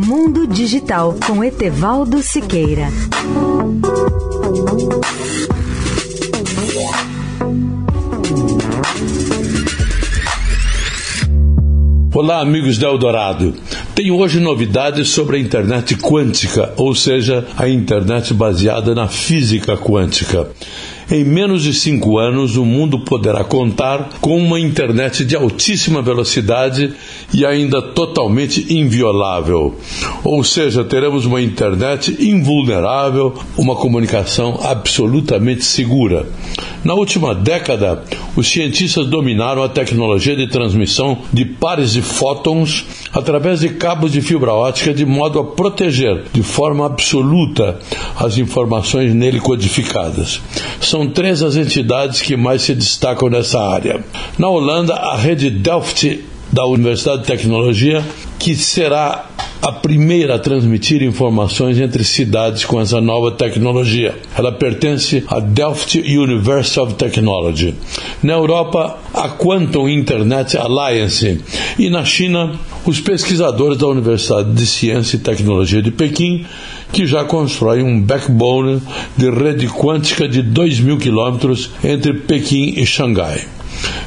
Mundo Digital com Etevaldo Siqueira. Olá, amigos da Eldorado. Tenho hoje novidades sobre a internet quântica, ou seja, a internet baseada na física quântica. Em menos de cinco anos, o mundo poderá contar com uma internet de altíssima velocidade e ainda totalmente inviolável. Ou seja, teremos uma internet invulnerável, uma comunicação absolutamente segura. Na última década, os cientistas dominaram a tecnologia de transmissão de pares de fótons através de cabos de fibra ótica de modo a proteger de forma absoluta as informações nele codificadas. São três as entidades que mais se destacam nessa área. Na Holanda, a rede Delft da Universidade de Tecnologia, que será a primeira a transmitir informações entre cidades com essa nova tecnologia. Ela pertence à Delft University of Technology. Na Europa, a Quantum Internet Alliance. E na China, os pesquisadores da Universidade de Ciência e Tecnologia de Pequim, que já constroem um backbone de rede quântica de 2 mil quilômetros entre Pequim e Xangai.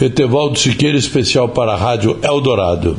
Etevaldo Siqueira, especial para a Rádio Eldorado.